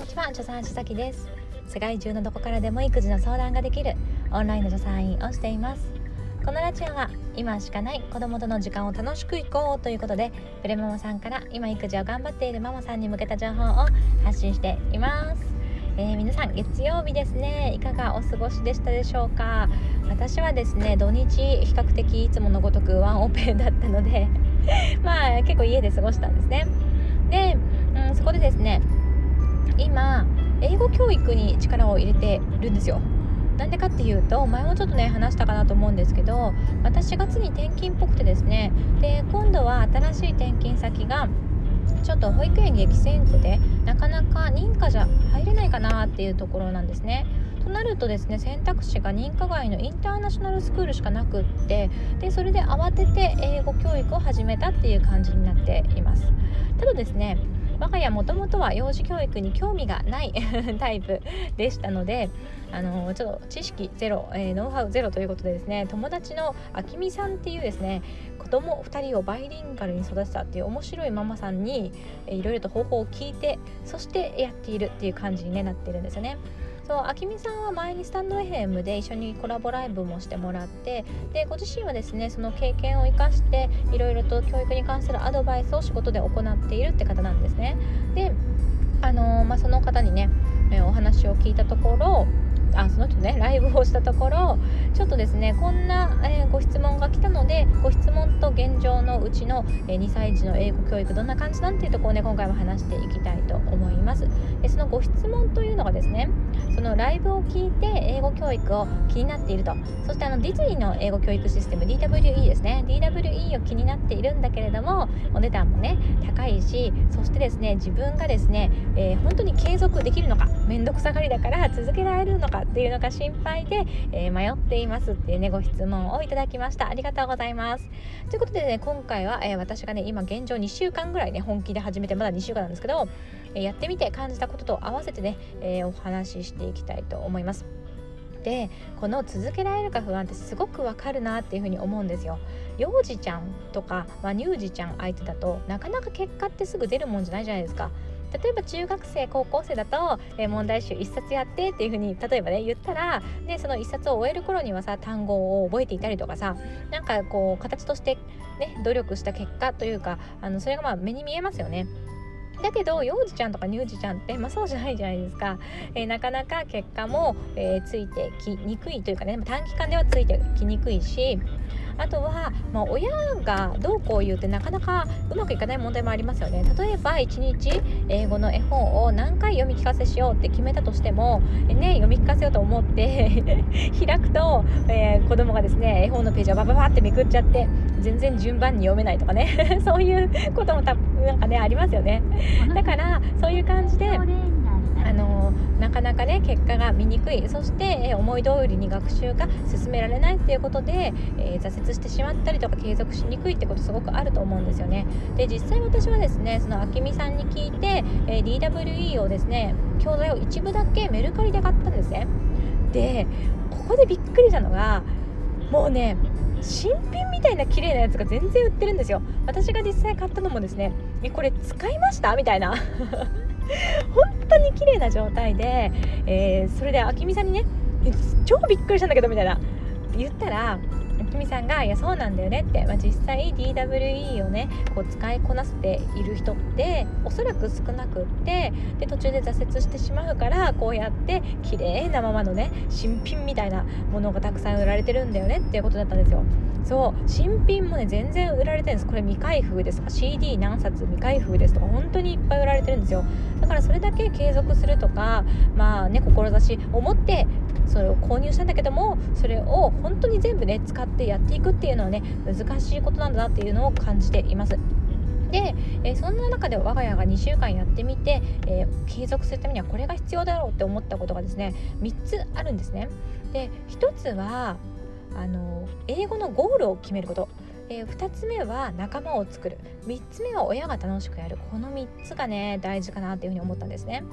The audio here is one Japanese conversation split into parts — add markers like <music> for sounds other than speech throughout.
にちは助産師さきです。世界中のどこからでも育児の相談ができるオンラインの助産院をしています。このラジオは今しかない子供との時間を楽しくいこうということでプレママさんから今育児を頑張っているママさんに向けた情報を発信しています。えー、皆さん月曜日ですね。いかがお過ごしでしたでしょうか？私はですね土日比較的いつものごとくワンオペだったので <laughs> まあ結構家で過ごしたんですね。で、うん、そこでですね今英語教育に力を入れてるんですよなんでかっていうと前もちょっとね話したかなと思うんですけど私4月に転勤っぽくてですねで今度は新しい転勤先がちょっと保育園激戦区でなかなか認可じゃ入れないかなっていうところなんですね。となるとですね選択肢が認可外のインターナショナルスクールしかなくってでそれで慌てて英語教育を始めたっていう感じになっています。ただですね我が家もともとは幼児教育に興味がない <laughs> タイプでしたのであのちょっと知識ゼロ、えー、ノウハウゼロということでですね友達のあきみさんっていうですね子供2人をバイリンガルに育てたっていう面白いママさんにいろいろと方法を聞いてそしてやっているっていう感じに、ね、なっているんですよね。そうあきみさんは前にスタンド FM で一緒にコラボライブもしてもらってでご自身はですねその経験を生かしていろいろと教育に関するアドバイスを仕事で行っているって方なんですね。であのー、まあ、その方にね、えお話を聞いたところあその人ねライブをしたところちょっとですねこんな、えー、ご質問が来たのでご質問と現状のうちの、えー、2歳児の英語教育どんな感じなんていうところをね今回も話していきたいと思います。でそのご質問というのがですねそのライブを聞いて英語教育を気になっていると。そしてあのディズニーの英語教育システム DWE ですね。DWE を気になっているんだけれどもお値段もね高いしそしてですね自分がですね、えー、本当に継続できるのか面倒くさがりだから続けられるのかっていうのが心配で、えー、迷っていますっていうねご質問をいただきました。ありがとうございます。ということでね今回は、えー、私がね今現状2週間ぐらいね本気で始めてまだ2週間なんですけど、えやってみて感じたことと合わせてね、えお話ししていきたいと思います。でこの続けられるか不安ってすごくわかるなっていうふうに思うんですよ。幼児ちゃんとか、まあ、乳児ちゃん相手だとなかなか結果ってすぐ出るもんじゃないじゃないですか。例えば中学生高校生だと、え、問題集1冊やってっていう風に例えばね言ったらでその1冊を終える頃にはさ単語を覚えていたりとかさなんかこう形としてね努力した結果というかあのそれがまあ目に見えますよね。だけど幼児ちゃんとか乳児ちゃんって、まあ、そうじゃないじゃないですか、えー、なかなか結果も、えー、ついてきにくいというかね短期間ではついてきにくいしあとは、まあ、親がどうこう言うってなかなかうまくいかない問題もありますよね。例えば1日英語の絵本を何回読み聞かせしようって決めたとしても、えね、読み聞かせようと思って <laughs> 開くと、えー、子供がですね絵本のページをバババってめくっちゃって全然順番に読めないとかね。<laughs> そういうこともたなんかねありますよね。だからそういう感じであのなかなかね結果が見にくい。そして、え思い通りに学習が進められないっていうことで、えー、挫折してしまったりとか継続しにくいってことすごくあると思うんですよね。で実際私はですねそのあきみさんに聞いて、え、DWE をですね教材を一部だけメルカリで買ったんですね。でここでびっくりしたのがもうね新品みたいな綺麗なやつが全然売ってるんですよ。私が実際買ったのもですねえこれ使いました？みたいな。本 <laughs> 綺麗な状態で、えー、それであきみさんにね超びっくりしたんだけどみたいな言ったらあきみさんが「いやそうなんだよね」って、まあ、実際 DWE をねこう使いこなせている人っておそらく少なくってで途中で挫折してしまうからこうやって綺麗なままのね新品みたいなものがたくさん売られてるんだよねっていうことだったんですよ。そう新品もね全然売られてるんですこれ未開封ですとか CD 何冊未開封ですとか本当にいっぱい売られてるんですよだからそれだけ継続するとかまあね志を持ってそれを購入したんだけどもそれを本当に全部ね使ってやっていくっていうのはね難しいことなんだなっていうのを感じています。で、え、そんな中で我が家が2週間やってみて、えー、継続するためにはこれが必要だろうって思ったことがですね3つあるんですね。で1つはあの英語のゴールを決めること。えー、2つ目は仲間を作る3つ目は親が楽しくやるこの3つがね大事かなっていうふうに思ったんですね。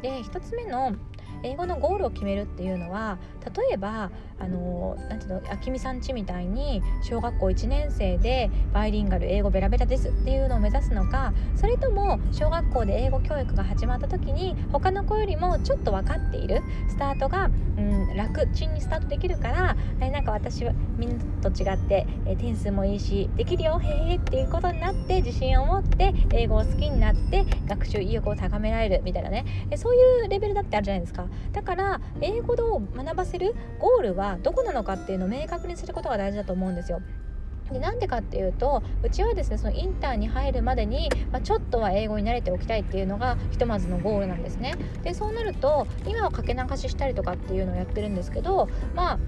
で1つ目の英語のゴールを決めるっていうのは例えばあのなんていうのあきみさんちみたいに小学校1年生でバイリンガル英語ベラベラですっていうのを目指すのかそれとも小学校で英語教育が始まった時に他の子よりもちょっと分かっているスタートが、うん、楽ちんにスタートできるからえなんか私はみんなと違ってえ点数もいいしできるよへえっていうことになって自信を持って英語を好きになって学習意欲を高められるみたいなね。そういうレベルだってあるじゃないですか。だから英語を学ばせるゴールはどこなのかっていうのを明確にすることが大事だと思うんですよ。でなんでかっていうとうちはですねそのインターに入るまでに、まあ、ちょっとは英語に慣れておきたいっていうのがひとまずのゴールなんですねでそうなると今はかけ流ししたりとかっていうのをやってるんですけどまあ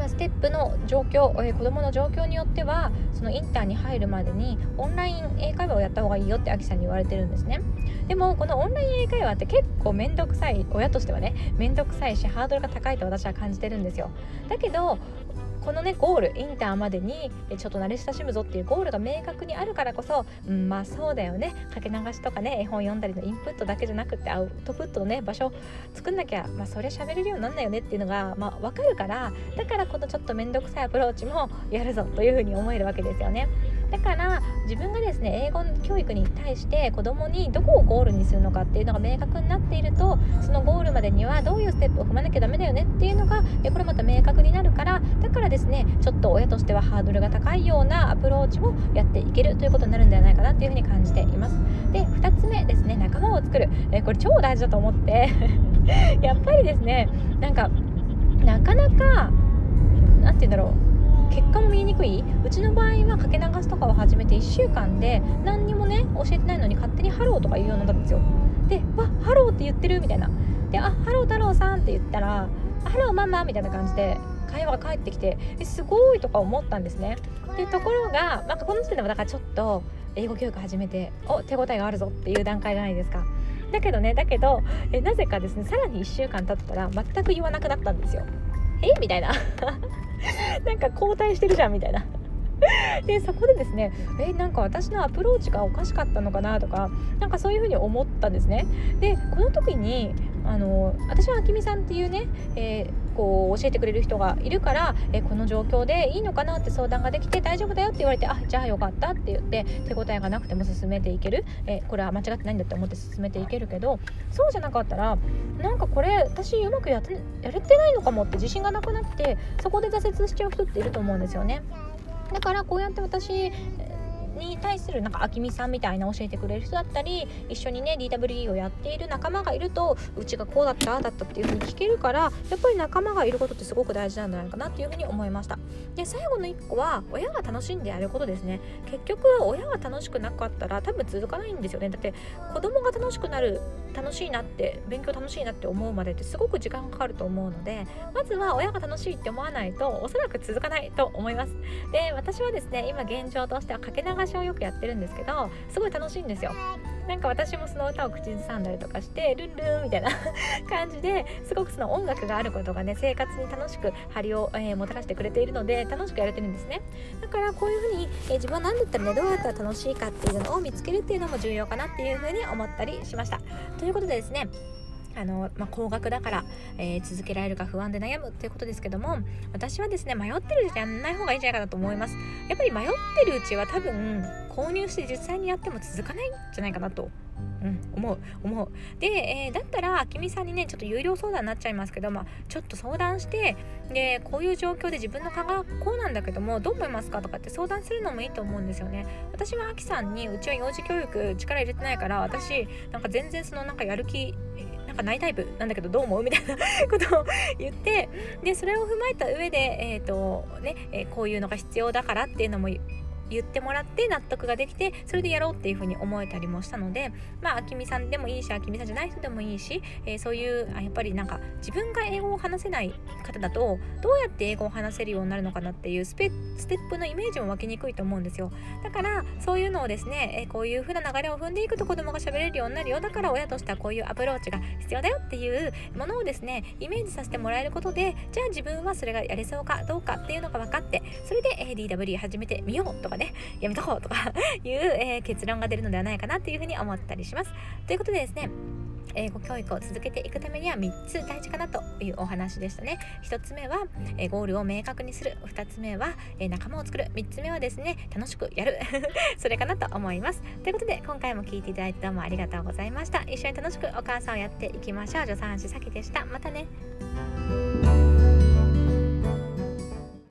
まステップの状況、え、子どもの状況によってはそのインターに入るまでにオンライン英会話をやった方がいいよってアキさんに言われてるんですね。でもこのオンライン英会話って結構面倒くさい親としてはね面倒くさいしハードルが高いと私は感じてるんですよ。だけどこのねゴールインターまでにちょっと慣れ親しむぞっていうゴールが明確にあるからこそ、うん、まあそうだよねかけ流しとかね絵本読んだりのインプットだけじゃなくてアウトプットのね場所作んなきゃまあそりゃ喋れるようになんないよねっていうのがまあ分かるからだからこのちょっと面倒くさいアプローチもやるぞというふうに思えるわけですよね。だから自分がですね英語教育に対して子供にどこをゴールにするのかっていうのが明確になっているとそのゴールまでにはどういうステップを踏まなきゃダメだよねっていうのがこれまた明確になるからだからですねちょっと親としてはハードルが高いようなアプローチをやっていけるということになるんではないかなっていうふうに感じています。で2つ目ですね仲間を作る。えこれ超大事だと思って。<laughs> やっぱりですねなんかなかなか何て言うんだろう。結果も見えにくい。うちの場合はかけ流しとかを始めて1週間で何にもね教えてないのに勝手にハローとか言うようになったんですよ。でわハローって言ってるみたいな。であハロー太郎さんって言ったらハローママみたいな感じで会話が返ってきてえすごいとか思ったんですね。でところが、まあ、この時点でもだからちょっと英語教育始めてお手応えがあるぞっていう段階じゃないですか。だけどねだけどえなぜかですねさらに1週間経ったら全く言わなくなったんですよ。え？みたいな。<laughs> なんか交代してるじゃんみたいな。<laughs> でそこでですねえなんか私のアプローチがおかしかったのかなとかなんかそういうふうに思ったんですね。でこの時にあの私はあきみさんっていうね、えこう教えてくれる人がいるから、えこの状況でいいのかなって相談ができて大丈夫だよって言われてあじゃあよかったって言って手応えがなくても進めていける、えこれは間違ってないんだって思って進めていけるけどそうじゃなかったらなんかこれ私うまくややれてないのかもって自信がなくなってそこで挫折しちゃう人っていると思うんですよね。だからこうやって私に対するなんかあきみさんみたいな教えてくれる人だったり一緒にね DWE をやっている仲間がいるとうちがこうだったああだったっていうふうに聞けるからやっぱり仲間がいることってすごく大事なんじゃないかなっていうふうに思いました。で最後の1個は親が楽しんでやることですね。結局親が楽しくなかったら多分続かないんですよね。だって子供が楽しくなる楽しいなって勉強楽しいなって思うまでってすごく時間かかると思うのでまずは親が楽しいって思わないとおそらく続かないと思います。で私はですね今現状としてはかけ流しをよくやってるんですけどすごい楽しいんですよ。なんか私もその歌を口ずさんだりとかしてルンルンみたいな <laughs> 感じですごくその音楽があることがね生活に楽しく張りを、えー、もたらしてくれているので楽しくやれてるんですね。だからこういうふうに、えー、自分は何だったらねどうやったら楽しいかっていうのを見つけるっていうのも重要かなっていうふうに思ったりしました。ということでですねあの、まあ、高額だから、えー、続けられるか不安で悩むっていうことですけども私はですね迷ってるうちやんない方がいいんじゃないかなと思います。やっぱり迷ってるうちは多分購入して実際にやっても続かないんじゃないかなとうん、思う思う。で、えー、だったらあきみさんにねちょっと有料相談になっちゃいますけど、まあ、ちょっと相談してでこういう状況で自分の考えこうなんだけどもどう思いますかとかって相談するのもいいと思うんですよね。私はあきさんにうちは幼児教育力入れてないから私なんか全然そのなんかやる気なんかないタイプなんだけどどう思うみたいなことを言ってでそれを踏まえた上で、えーとねえー、こういうのが必要だからっていうのも言ってもらって納得ができてそれでやろうっていうふうに思えたりもしたのでまああきみさんでもいいしあきみさんじゃない人でもいいし、えー、そういうあやっぱりなんか自分が英語を話せない方だとどうやって英語を話せるようになるのかなっていうステップのイメージも湧きにくいと思うんですよ。だからそういうのをですね、えー、こういう風な流れを踏んでいくと子供が喋れるようになるよ。だから親としてはこういうアプローチが必要だよっていうものをですねイメージさせてもらえることでじゃあ自分はそれがやれそうかどうかっていうのが分かってそれで、え、DW 始めてみようとかねやめとこうとか <laughs> いう、えー、結論が出るのではないかなっていうふうに思ったりします。ということでですね英語教育を続けていくためには3つ大事かなというお話でしたね。1つ目は、ゴールを明確にする。2つ目は、仲間を作る。3つ目はですね楽しくやる。<laughs> それかなと思います。ということで今回も聞いていただいてどうもありがとうございました。一緒に楽しくお母さんをやっていきましょう。助産師さきでした。またね。